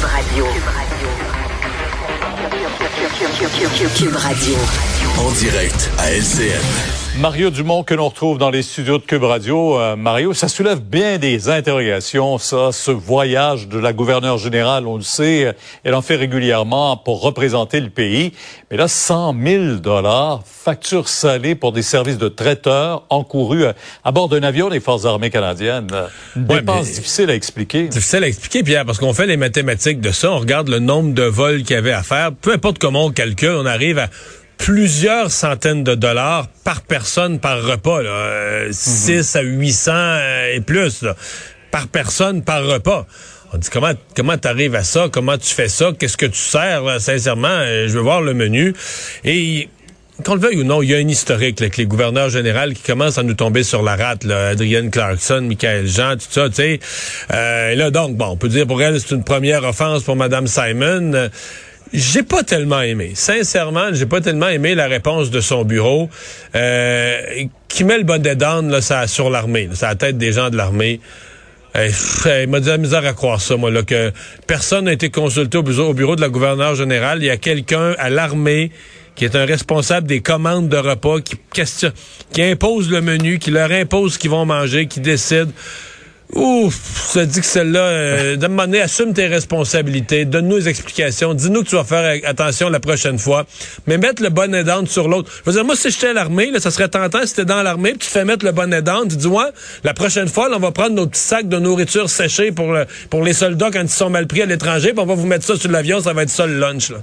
Cube Radio. Cube Radio. En direct à LCN. Mario Dumont que l'on retrouve dans les studios de Cube Radio. Euh, Mario, ça soulève bien des interrogations, ça, ce voyage de la gouverneure générale, on le sait, elle en fait régulièrement pour représenter le pays. Mais là, 100 000 dollars, facture salée pour des services de traiteurs encourus à, bord d'un avion des Forces armées canadiennes. Une Ouais, dépense difficile à expliquer. Difficile à expliquer, Pierre, parce qu'on fait les mathématiques de ça, on regarde le nombre de vols qu'il y avait à faire. Peu importe comment on calcule, on arrive à plusieurs centaines de dollars par personne par repas. Là. Euh, 6 à 800 euh, et plus là, par personne par repas. On dit comment comment t'arrives à ça, comment tu fais ça, qu'est-ce que tu sers, là? sincèrement, euh, je veux voir le menu. Et qu'on le veuille ou non, il y a un historique là, avec les gouverneurs généraux qui commencent à nous tomber sur la rate. Là. Adrienne Clarkson, Michael Jean, tout ça, tu sais. Euh, et là, donc, bon, on peut dire pour elle, c'est une première offense pour Mme Simon. J'ai pas tellement aimé. Sincèrement, j'ai pas tellement aimé la réponse de son bureau euh, qui met le bonnet d'âne sur l'armée, sur la tête des gens de l'armée. Euh, il m'a dit la misère à croire ça, moi, là, que personne n'a été consulté au bureau, au bureau de la gouverneure générale. Il y a quelqu'un à l'armée qui est un responsable des commandes de repas, qui question, qui impose le menu, qui leur impose ce qu'ils vont manger, qui décide. Ouf, ça dit que celle-là, euh, de assume tes responsabilités, donne-nous des explications, dis-nous que tu vas faire attention la prochaine fois, mais mettre le bonnet d'âne sur l'autre. Je veux dire, moi, si j'étais à l'armée, ça serait tentant si t'es dans l'armée, tu fais mettre le bonnet d'âne, dis, ouais, la prochaine fois, là, on va prendre nos petits sacs de nourriture séchée pour, le- pour les soldats quand ils sont mal pris à l'étranger, puis on va vous mettre ça sur l'avion, ça va être ça le lunch, là.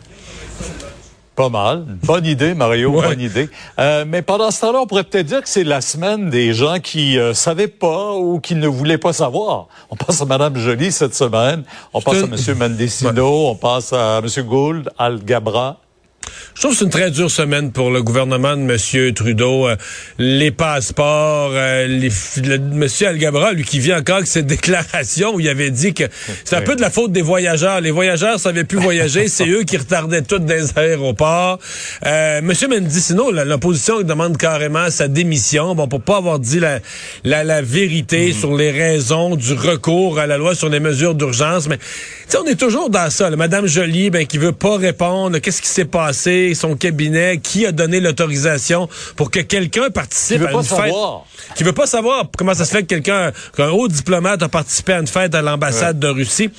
Pas mal. Bonne idée, Mario, Ouais. bonne idée. Euh, mais pendant ce temps-là, on pourrait peut-être dire que c'est la semaine des gens qui euh, savaient pas ou qui ne voulaient pas savoir. On pense à Madame Joly cette semaine. On pense à Monsieur Mendicino. On pense à Monsieur Gould, Al Gabra. Je trouve que c'est une très dure semaine pour le gouvernement de M. Trudeau. Euh, les passeports, euh, les, le, M. Algabra, lui, qui vient encore avec cette déclaration où il avait dit que c'est un peu de la faute des voyageurs. Les voyageurs savaient plus voyager, c'est eux qui retardaient tout dans les aéroports. Euh, M. Mendicino, l'opposition demande carrément sa démission, bon, pour pas avoir dit la, la, la vérité sur les raisons du recours à la loi sur les mesures d'urgence. Mais on est toujours dans ça. là. Madame Joly, ben, qui veut pas répondre. Qu'est-ce qui s'est passé? Son cabinet? Qui a donné l'autorisation pour que quelqu'un participe à une fête? Qui veut pas savoir comment ça se fait que quelqu'un, qu'un haut diplomate a participé à une fête à l'ambassade de Russie.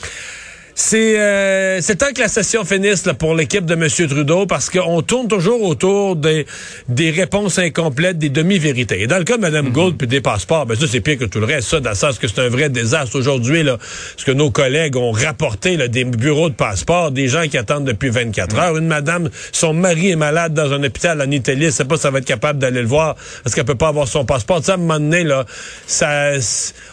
C'est euh, c'est temps que la session finisse là, pour l'équipe de M. Trudeau parce qu'on tourne toujours autour des, des réponses incomplètes, des demi-vérités. Et dans le cas de Mme Gould puis des passeports, ben ça c'est pire que tout le reste. Ça, dans le sens que c'est un vrai désastre aujourd'hui. Là, ce que nos collègues ont rapporté là, des bureaux de passeports, des gens qui attendent depuis 24 heures. Une madame, son mari est malade dans un hôpital en Italie, sait pas si elle va être capable d'aller le voir parce qu'elle peut pas avoir son passeport. Sais, à un moment donné, là, ça...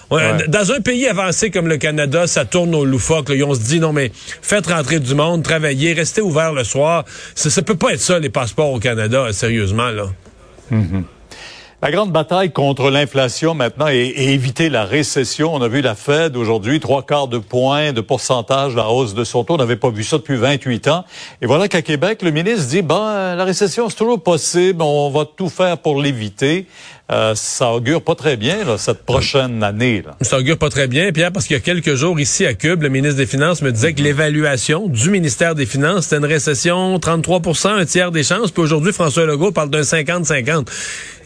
on- Ouais. Dans un pays avancé comme le Canada, ça tourne au loufoque. Là, et on se dit, non, mais faites rentrer du monde, travaillez, restez ouvert le soir. Ça, ça peut pas être ça, les passeports au Canada, sérieusement, là. La grande bataille contre l'inflation maintenant et, et éviter la récession. On a vu la Fed aujourd'hui, trois quarts de point de pourcentage la hausse de son taux. On n'avait pas vu ça depuis 28 ans. Et voilà qu'à Québec, le ministre dit, ben, la récession, c'est toujours possible. On va tout faire pour l'éviter. Euh, ça augure pas très bien, là, cette prochaine année. Là. Ça augure pas très bien, Pierre, parce qu'il y a quelques jours ici à Cube, le ministre des Finances me disait que l'évaluation du ministère des Finances, c'était une récession 33% un tiers des chances. Puis aujourd'hui, François Legault parle d'un 50-50.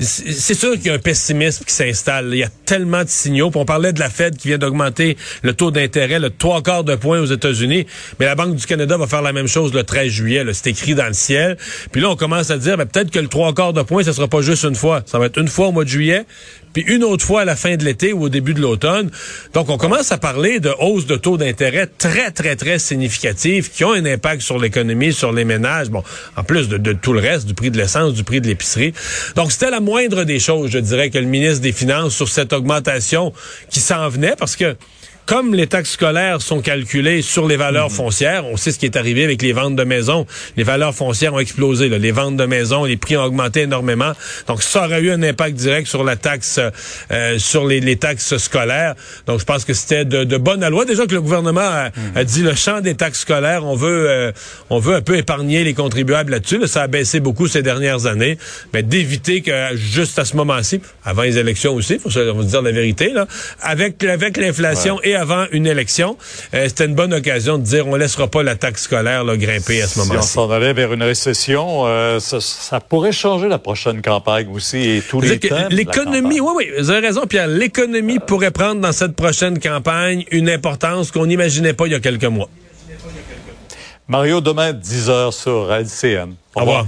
C'est sûr qu'il y a un pessimisme qui s'installe. Il y a tellement de signaux. Puis on parlait de la Fed qui vient d'augmenter le taux d'intérêt, le trois quarts de point aux États-Unis. Mais la Banque du Canada va faire la même chose le 13 juillet. C'est écrit dans le ciel. Puis là, on commence à dire, ben, peut-être que le trois quarts de point, ça sera pas juste une fois. Ça va être une fois au mois de juillet, puis une autre fois à la fin de l'été ou au début de l'automne. Donc, on commence à parler de hausse de taux d'intérêt très, très, très significatives qui ont un impact sur l'économie, sur les ménages, bon, en plus de, de tout le reste, du prix de l'essence, du prix de l'épicerie. Donc, c'était la moindre des choses, je dirais, que le ministre des Finances sur cette augmentation qui s'en venait, parce que comme les taxes scolaires sont calculées sur les valeurs foncières, on sait ce qui est arrivé avec les ventes de maisons. Les valeurs foncières ont explosé. là. Les ventes de maisons, les prix ont augmenté énormément. Donc, ça aurait eu un impact direct sur la taxe, euh, sur les, les taxes scolaires. Donc, je pense que c'était de, de bonne loi. Déjà que le gouvernement a, a dit le champ des taxes scolaires, on veut, euh, on veut un peu épargner les contribuables là-dessus. là. Ça a baissé beaucoup ces dernières années. Mais d'éviter que juste à ce moment-ci, avant les élections aussi, faut se faut se dire la vérité, là, avec, avec l'inflation et avant une élection. Euh, C'était une bonne occasion de dire on laissera pas la taxe scolaire là, grimper à ce Si on s'en allait vers une récession, euh, ça, ça pourrait changer la prochaine campagne aussi et tous les L'économie, oui, oui, vous avez raison, Pierre. L'économie pourrait prendre dans cette prochaine campagne une importance qu'on n'imaginait pas il y a quelques mois. Mario, demain, 10h sur LCN. Au revoir.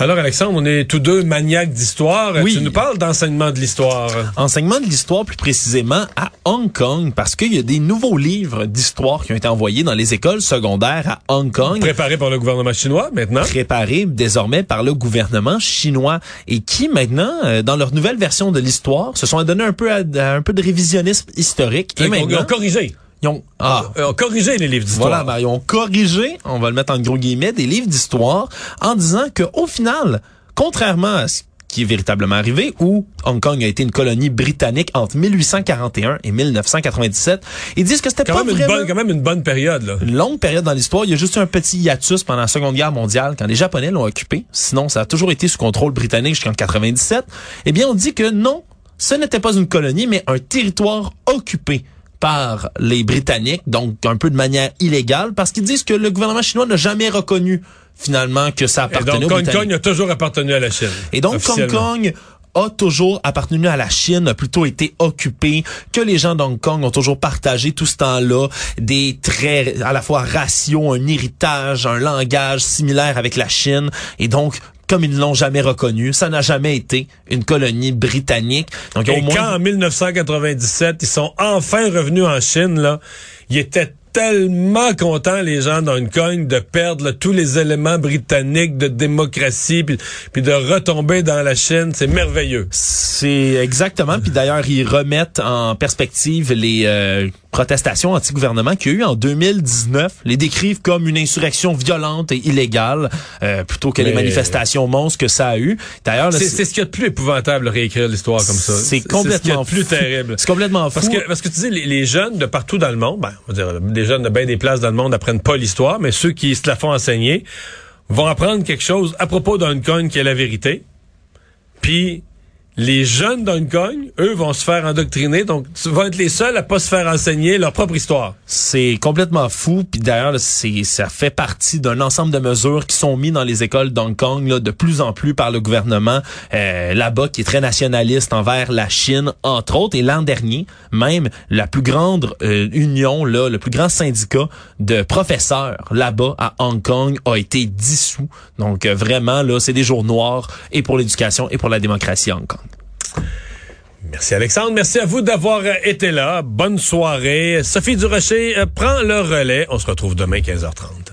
Alors, Alexandre, on est tous deux maniaques d'histoire. Oui. Tu nous parles d'enseignement de l'histoire. Enseignement de l'histoire plus précisément à Hong Kong parce qu'il y a des nouveaux livres d'histoire qui ont été envoyés dans les écoles secondaires à Hong Kong. Préparé par le gouvernement chinois, maintenant. préparés désormais par le gouvernement chinois et qui maintenant, euh, dans leur nouvelle version de l'histoire, se sont donné un peu à, à un peu de révisionnisme historique. Et maintenant, corrigé. Ils ont, ah, Ils ont corrigé les livres d'histoire. voilà, ben, ils ont corrigé, on va le mettre en gros guillemets, des livres d'histoire en disant que au final, contrairement à ce qui est véritablement arrivé, où Hong Kong a été une colonie britannique entre 1841 et 1997, ils disent que c'était pas même une vraiment bonne, quand même une bonne période. Là. une longue période dans l'histoire. Il y a juste eu un petit hiatus pendant la Seconde Guerre mondiale quand les Japonais l'ont occupé. Sinon, ça a toujours été sous contrôle britannique jusqu'en 97. Eh bien, on dit que non, ce n'était pas une colonie, mais un territoire occupé par les Britanniques, donc un peu de manière illégale, parce qu'ils disent que le gouvernement chinois n'a jamais reconnu finalement que ça Et appartenait donc, aux Hong. Kong a toujours appartenu à la Chine. Et donc, Hong. Kong a toujours appartenu à la Chine, a plutôt été occupé, que les gens d'Hong Kong ont toujours partagé tout ce temps-là des traits à la fois raciaux, un héritage, un langage similaire avec la Chine. Et donc, comme ils ne l'ont jamais reconnu, ça n'a jamais été une colonie britannique. Donc, Et au moins, quand en 1997, ils sont enfin revenus en Chine, là, ils étaient tellement contents, les gens d'Hong Kong, de perdre là, tous les éléments britanniques de démocratie, puis, puis de retomber dans la Chine. C'est merveilleux. C'est exactement. Puis d'ailleurs, ils remettent en perspective les euh, protestations anti-gouvernement qu'il y a eu en 2019. Les décrivent comme une insurrection violente et illégale, euh, plutôt que les manifestations monstres que ça a eu. D'ailleurs, C'est ce qu'il y a de plus épouvantable, réécrire l'histoire comme ça. C'est ce qu'il y a complètement de plus fou. terrible. C'est complètement fou. Parce que, parce que tu dis, les, les jeunes de partout dans le monde, ben, on va dire, les jeunes de bien des places dans le monde n'apprennent pas l'histoire, mais ceux qui se la font enseigner vont apprendre quelque chose à propos d'Hong Kong qui est la vérité. Puis, les jeunes d'Hong Kong, eux, vont se faire endoctriner, donc vont être les seuls à pas se faire enseigner leur propre histoire. C'est complètement fou. Puis d'ailleurs, c'est ça fait partie d'un ensemble de mesures qui sont mises dans les écoles d'Hong Kong là, de plus en plus par le gouvernement euh, là-bas, qui est très nationaliste envers la Chine, entre autres. Et l'an dernier, même la plus grande euh, union, là, le plus grand syndicat de professeurs là-bas à Hong Kong a été dissous. Donc euh, vraiment, là, c'est des jours noirs et pour l'éducation et pour la démocratie Hong Kong. Merci Alexandre, merci à vous d'avoir euh, été là. Bonne soirée. Sophie Durocher euh, prend le relais. On se retrouve demain 15h30.